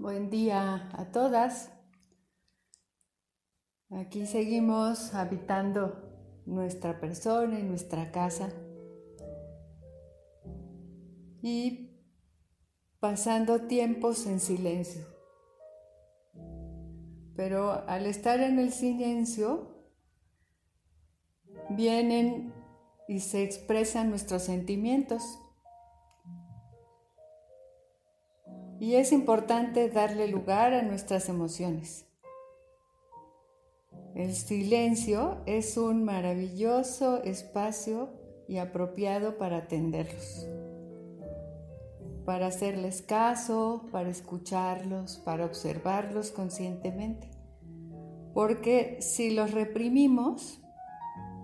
Buen día a todas. Aquí seguimos habitando nuestra persona y nuestra casa y pasando tiempos en silencio. Pero al estar en el silencio, vienen y se expresan nuestros sentimientos. Y es importante darle lugar a nuestras emociones. El silencio es un maravilloso espacio y apropiado para atenderlos, para hacerles caso, para escucharlos, para observarlos conscientemente. Porque si los reprimimos,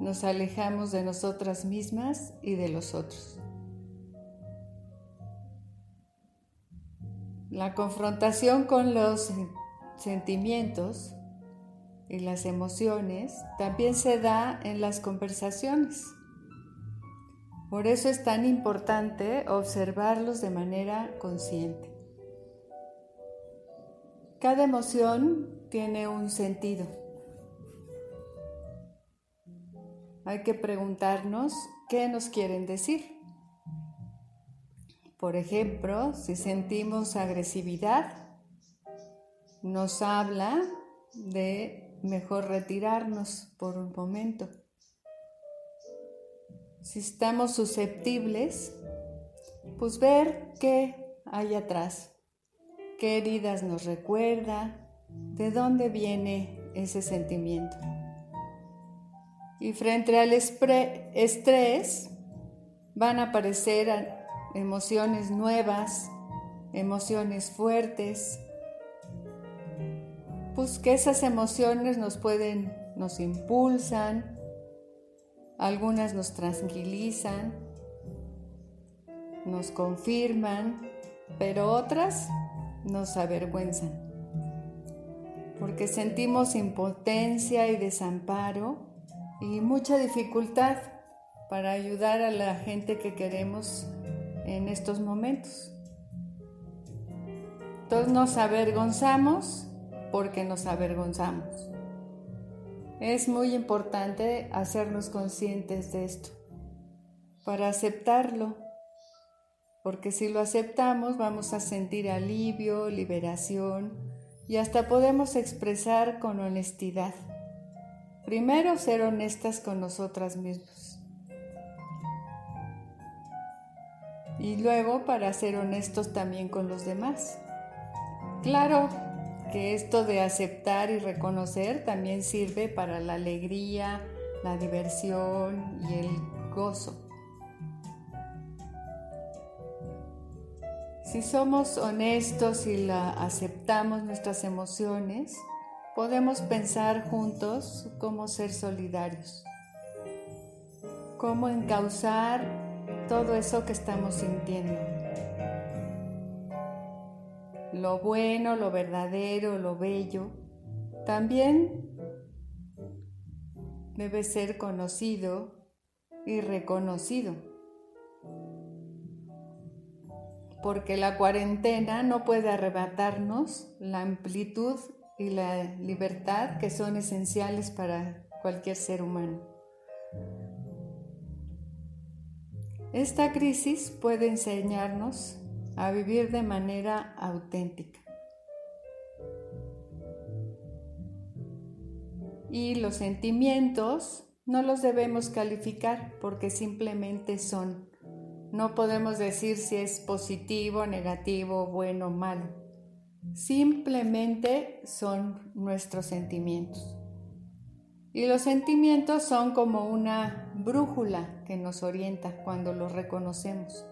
nos alejamos de nosotras mismas y de los otros. La confrontación con los sentimientos y las emociones también se da en las conversaciones. Por eso es tan importante observarlos de manera consciente. Cada emoción tiene un sentido. Hay que preguntarnos qué nos quieren decir. Por ejemplo, si sentimos agresividad, nos habla de mejor retirarnos por un momento. Si estamos susceptibles, pues ver qué hay atrás, qué heridas nos recuerda, de dónde viene ese sentimiento. Y frente al estrés van a aparecer emociones nuevas, emociones fuertes. Pues que esas emociones nos pueden, nos impulsan, algunas nos tranquilizan, nos confirman, pero otras nos avergüenzan, porque sentimos impotencia y desamparo y mucha dificultad para ayudar a la gente que queremos en estos momentos. Todos nos avergonzamos porque nos avergonzamos. Es muy importante hacernos conscientes de esto para aceptarlo, porque si lo aceptamos vamos a sentir alivio, liberación y hasta podemos expresar con honestidad. Primero ser honestas con nosotras mismas. Y luego para ser honestos también con los demás. Claro que esto de aceptar y reconocer también sirve para la alegría, la diversión y el gozo. Si somos honestos y la aceptamos nuestras emociones, podemos pensar juntos cómo ser solidarios, cómo encauzar todo eso que estamos sintiendo. Lo bueno, lo verdadero, lo bello, también debe ser conocido y reconocido. Porque la cuarentena no puede arrebatarnos la amplitud y la libertad que son esenciales para cualquier ser humano. Esta crisis puede enseñarnos a vivir de manera auténtica. Y los sentimientos no los debemos calificar porque simplemente son. No podemos decir si es positivo, negativo, bueno o malo. Simplemente son nuestros sentimientos. Y los sentimientos son como una brújula que nos orienta cuando los reconocemos.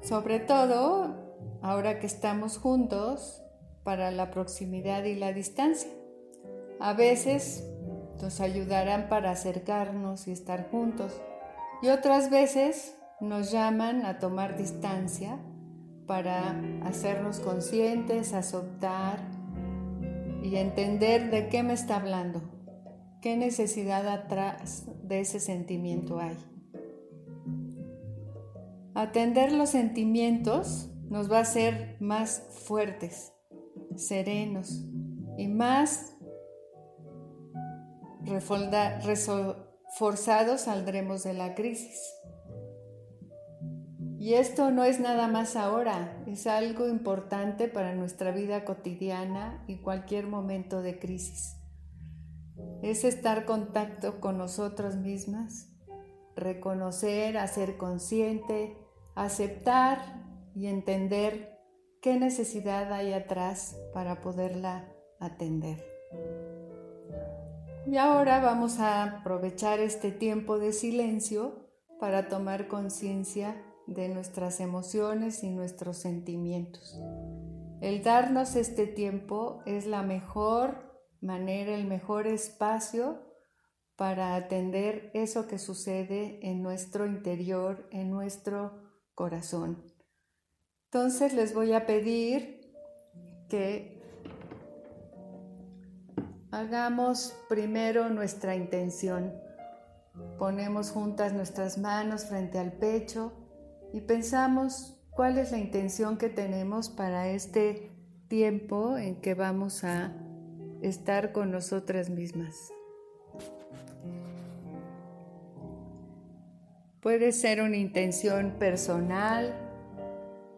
Sobre todo ahora que estamos juntos para la proximidad y la distancia. A veces nos ayudarán para acercarnos y estar juntos y otras veces nos llaman a tomar distancia para hacernos conscientes, aceptar y entender de qué me está hablando. ¿Qué necesidad atrás de ese sentimiento hay? Atender los sentimientos nos va a hacer más fuertes serenos y más reforzados saldremos de la crisis. Y esto no es nada más ahora, es algo importante para nuestra vida cotidiana y cualquier momento de crisis. Es estar en contacto con nosotras mismas, reconocer, hacer consciente, aceptar y entender qué necesidad hay atrás para poderla atender. Y ahora vamos a aprovechar este tiempo de silencio para tomar conciencia de nuestras emociones y nuestros sentimientos. El darnos este tiempo es la mejor manera, el mejor espacio para atender eso que sucede en nuestro interior, en nuestro corazón. Entonces les voy a pedir que hagamos primero nuestra intención. Ponemos juntas nuestras manos frente al pecho y pensamos cuál es la intención que tenemos para este tiempo en que vamos a estar con nosotras mismas. Puede ser una intención personal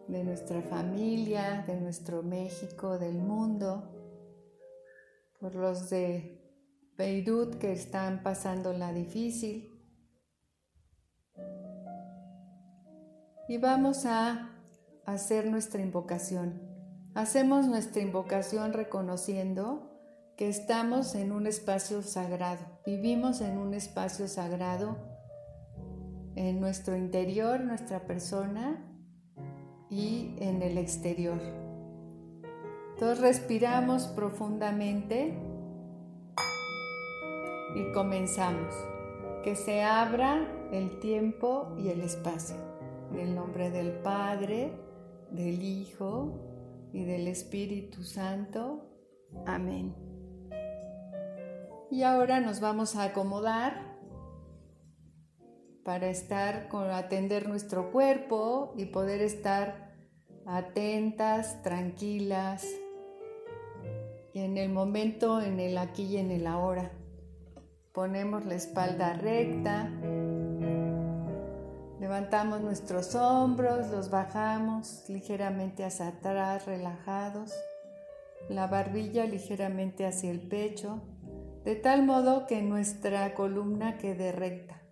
de nuestra familia, de nuestro México, del mundo, por los de Beirut que están pasando la difícil, y vamos a hacer nuestra invocación. Hacemos nuestra invocación reconociendo que estamos en un espacio sagrado, vivimos en un espacio sagrado en nuestro interior, nuestra persona y en el exterior. Entonces respiramos profundamente y comenzamos. Que se abra el tiempo y el espacio. En el nombre del Padre, del Hijo y del Espíritu Santo. Amén. Y ahora nos vamos a acomodar para estar con atender nuestro cuerpo y poder estar atentas, tranquilas en el momento, en el aquí y en el ahora. Ponemos la espalda recta, Levantamos nuestros hombros, los bajamos ligeramente hacia atrás, relajados, la barbilla ligeramente hacia el pecho, de tal modo que nuestra columna quede recta.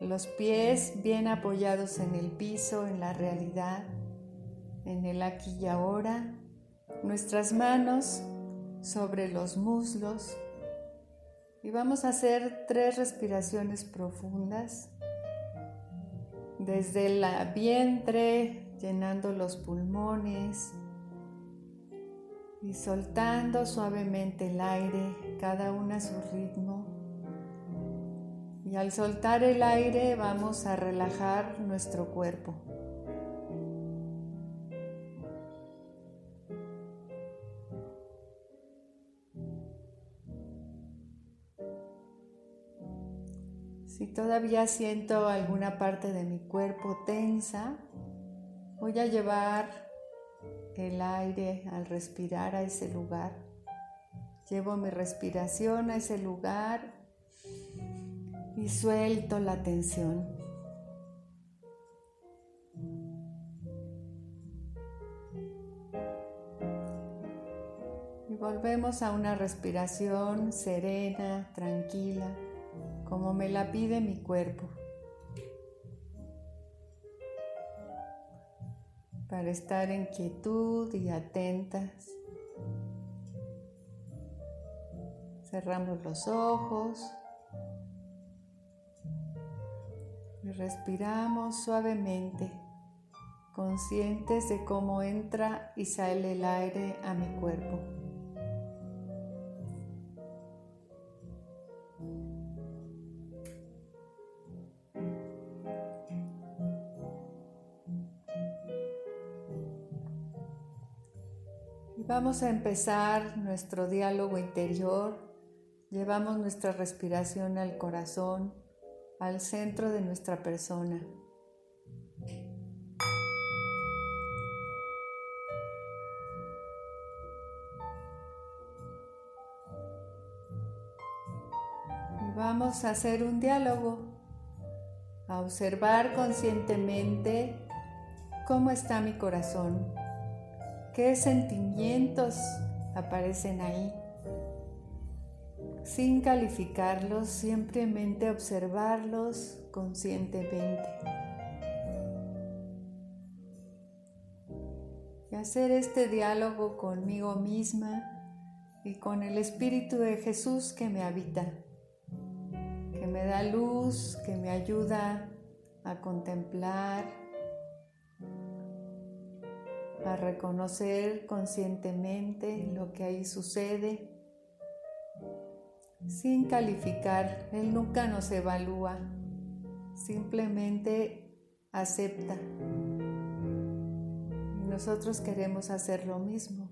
Los pies bien apoyados en el piso, en la realidad, en el aquí y ahora. Nuestras manos sobre los muslos. Y vamos a hacer tres respiraciones profundas desde el vientre, llenando los pulmones y soltando suavemente el aire, cada una a su ritmo. Y al soltar el aire vamos a relajar nuestro cuerpo. Si todavía siento alguna parte de mi cuerpo tensa, voy a llevar el aire al respirar a ese lugar. Llevo mi respiración a ese lugar y suelto la tensión. Y volvemos a una respiración serena, tranquila como me la pide mi cuerpo. Para estar en quietud y atentas. Cerramos los ojos y respiramos suavemente, conscientes de cómo entra y sale el aire a mi cuerpo. Vamos a empezar nuestro diálogo interior. Llevamos nuestra respiración al corazón, al centro de nuestra persona. Y vamos a hacer un diálogo, a observar conscientemente cómo está mi corazón qué sentimientos aparecen ahí, sin calificarlos, simplemente observarlos conscientemente. Y hacer este diálogo conmigo misma y con el Espíritu de Jesús que me habita que me da luz, que me ayuda a contemplar, a reconocer conscientemente lo que ahí sucede, sin calificar. Él nunca nos evalúa, simplemente acepta. Y nosotros queremos hacer lo mismo,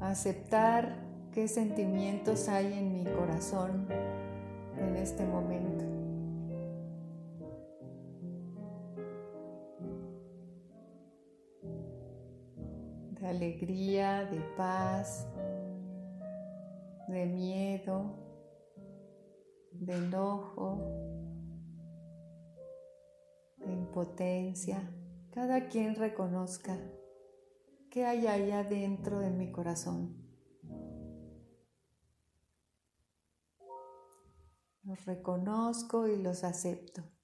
aceptar qué sentimientos hay en mi corazón en este momento. De alegría, de paz, de miedo, de enojo, de impotencia. Cada quien reconozca qué hay allá dentro de mi corazón. Los reconozco y los acepto.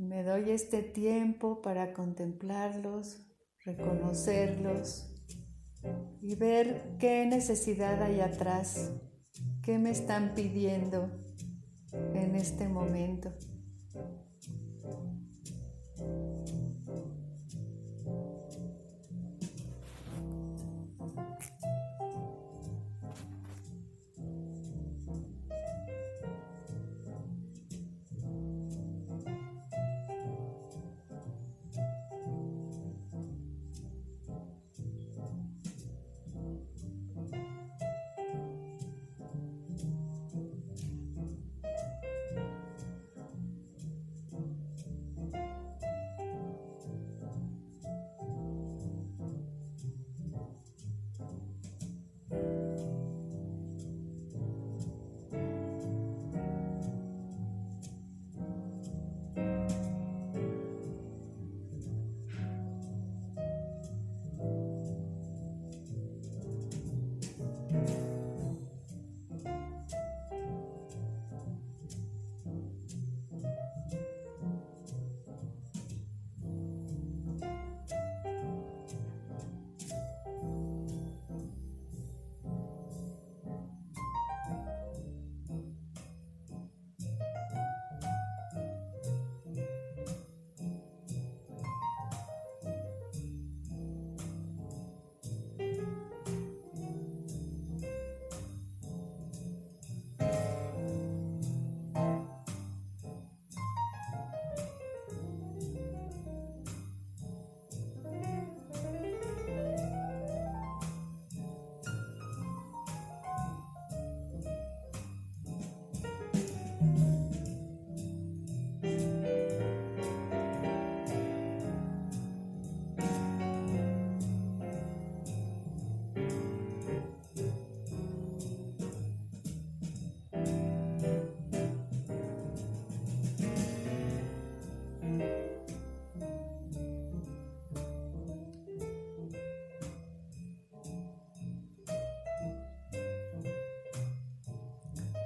Me doy este tiempo para contemplarlos, reconocerlos y ver qué necesidad hay atrás, qué me están pidiendo en este momento.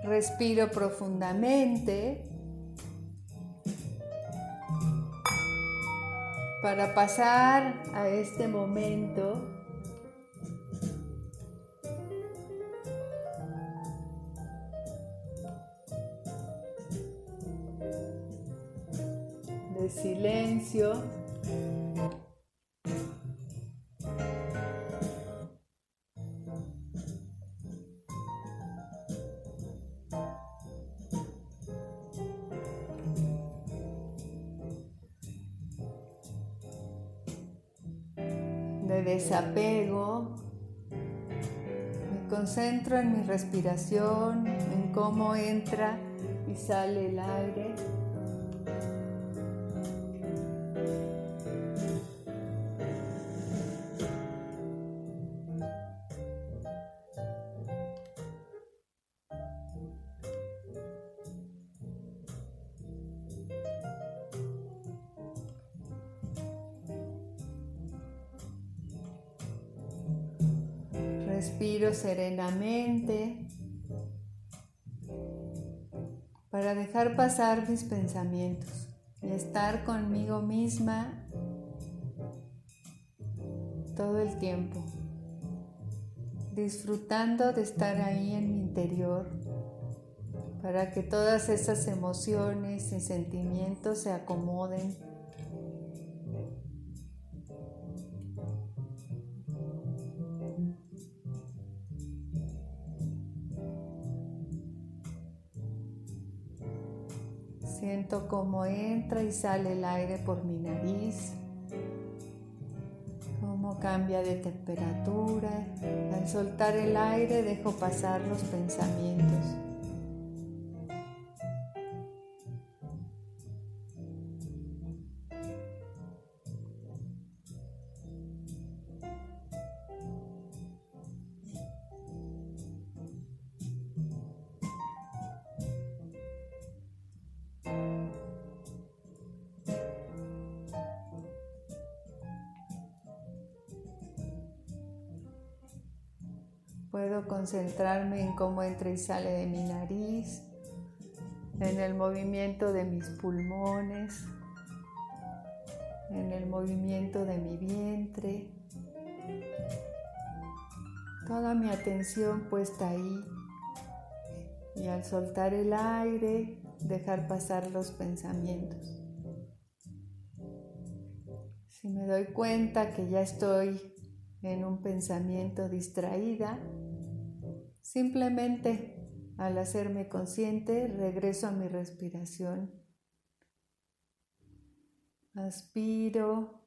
Respiro profundamente para pasar a este momento desapego, me concentro en mi respiración, en cómo entra y sale el aire. Serenamente para dejar pasar mis pensamientos y estar conmigo misma todo el tiempo, disfrutando de estar ahí en mi interior para que todas esas emociones y sentimientos se acomoden cómo entra y sale el aire por mi nariz, cómo cambia de temperatura. Al soltar el aire dejo pasar los pensamientos. Puedo concentrarme en cómo entra y sale de mi nariz, en el movimiento de mis pulmones, en el movimiento de mi vientre. Toda mi atención puesta ahí y al soltar el aire dejar pasar los pensamientos. Si me doy cuenta que ya estoy en un pensamiento distraída, Simplemente al hacerme consciente regreso a mi respiración. Aspiro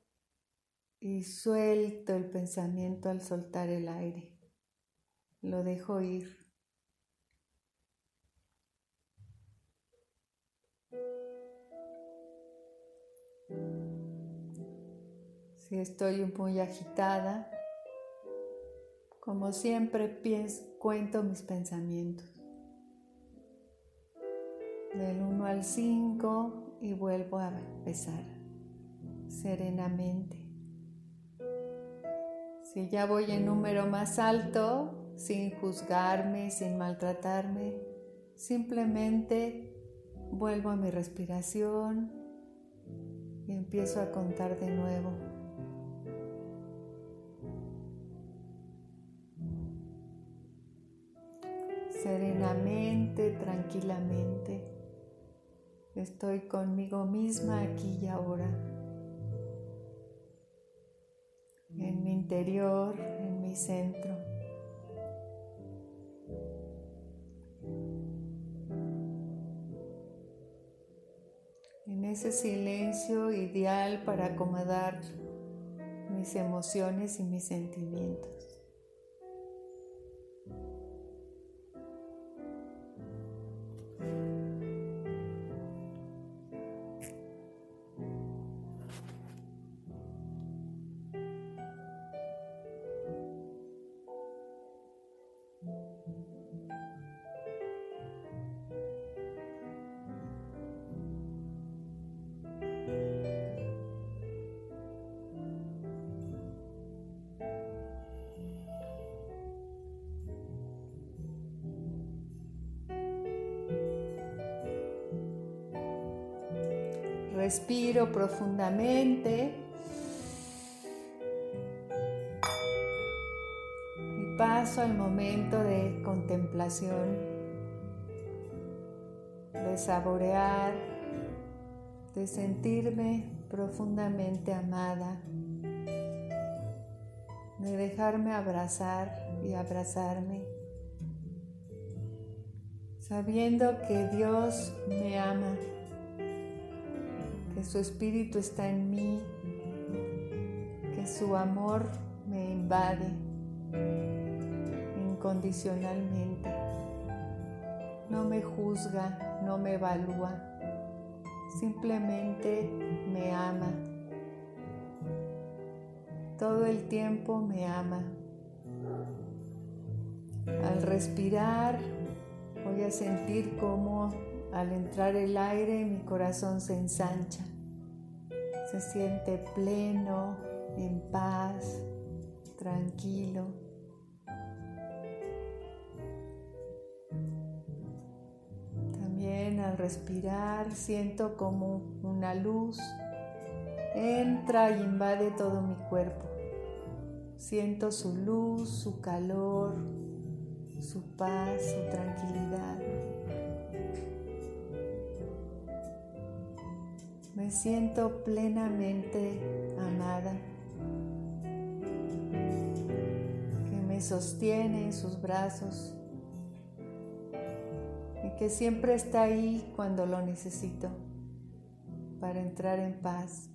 y suelto el pensamiento al soltar el aire. Lo dejo ir. Si estoy muy agitada, como siempre pienso, cuento mis pensamientos. Del 1 al 5 y vuelvo a empezar serenamente. Si ya voy en número más alto, sin juzgarme, sin maltratarme, simplemente vuelvo a mi respiración y empiezo a contar de nuevo. Serenamente, tranquilamente. Estoy conmigo misma aquí y ahora, en mi interior, en mi centro. En ese silencio ideal para acomodar mis emociones y mis sentimientos. Respiro profundamente. Y paso al momento de contemplación, de saborear, de sentirme profundamente amada, de dejarme abrazar y abrazarme, sabiendo que Dios me ama que su espíritu está en mí, que su amor me invade incondicionalmente. No me juzga, no me evalúa, simplemente me ama. Todo el tiempo me ama. Al respirar voy a sentir cómo al entrar el aire mi corazón se ensancha, se siente pleno, en paz, tranquilo. También al respirar siento como una luz entra y invade todo mi cuerpo. Siento su luz, su calor, su paz, su tranquilidad. Me siento plenamente amada, que me sostiene en sus brazos y que siempre está ahí cuando lo necesito para entrar en paz,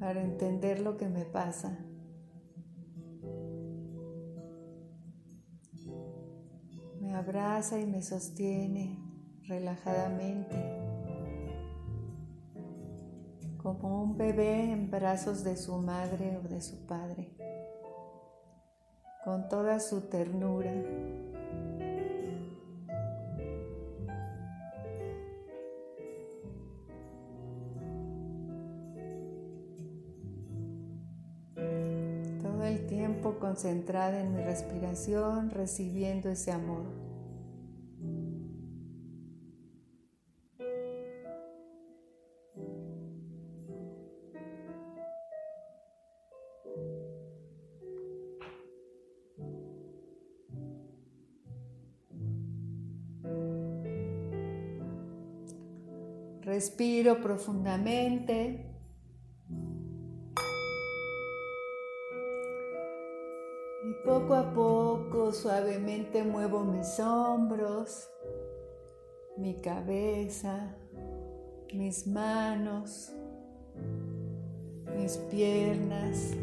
para entender lo que me pasa. Me abraza y me sostiene relajadamente, como un bebé en brazos de su madre o de su padre, con toda su ternura. Todo el tiempo concentrada en mi respiración, recibiendo ese amor. Respiro profundamente. Y poco a poco suavemente muevo mis hombros, mi cabeza, mis manos, mis piernas.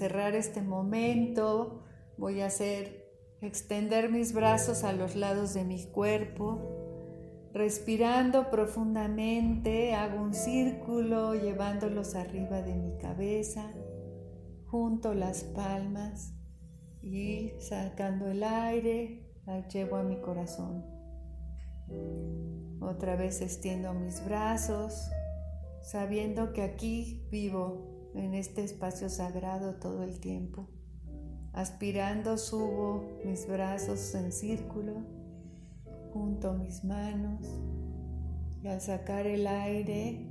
Cerrar este momento voy a hacer extender mis brazos a los lados de mi cuerpo. Respirando profundamente, hago un círculo llevándolos arriba de mi cabeza, junto las palmas y sacando el aire, la llevo a mi corazón. Otra vez extiendo mis brazos, sabiendo que aquí vivo en este espacio sagrado todo el tiempo. Aspirando subo mis brazos en círculo, junto mis manos y al sacar el aire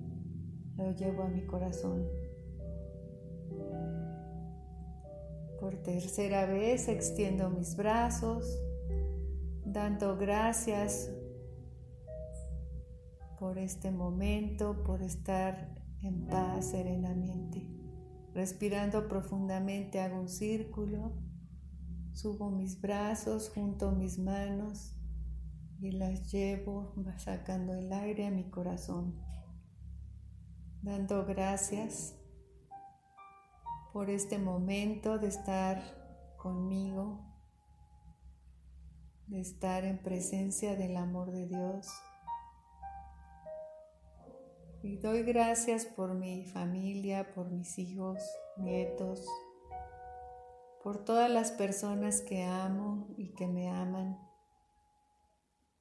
lo llevo a mi corazón. Por tercera vez extiendo mis brazos, dando gracias por este momento, por estar en paz serenamente. Respirando profundamente hago un círculo, subo mis brazos junto mis manos y las llevo sacando el aire a mi corazón, dando gracias por este momento de estar conmigo, de estar en presencia del amor de Dios. Y doy gracias por mi familia, por mis hijos, nietos, por todas las personas que amo y que me aman,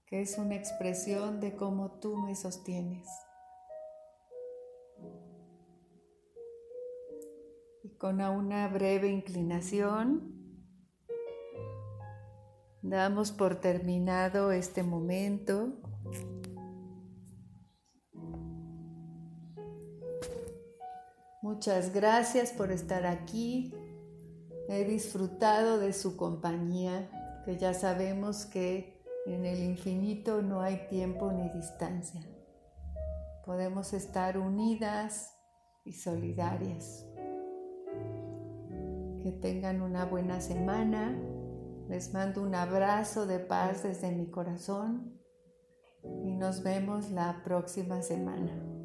que es una expresión de cómo tú me sostienes. Y con una breve inclinación, damos por terminado este momento. Muchas gracias por estar aquí. He disfrutado de su compañía, que ya sabemos que en el infinito no hay tiempo ni distancia. Podemos estar unidas y solidarias. Que tengan una buena semana. Les mando un abrazo de paz desde mi corazón y nos vemos la próxima semana.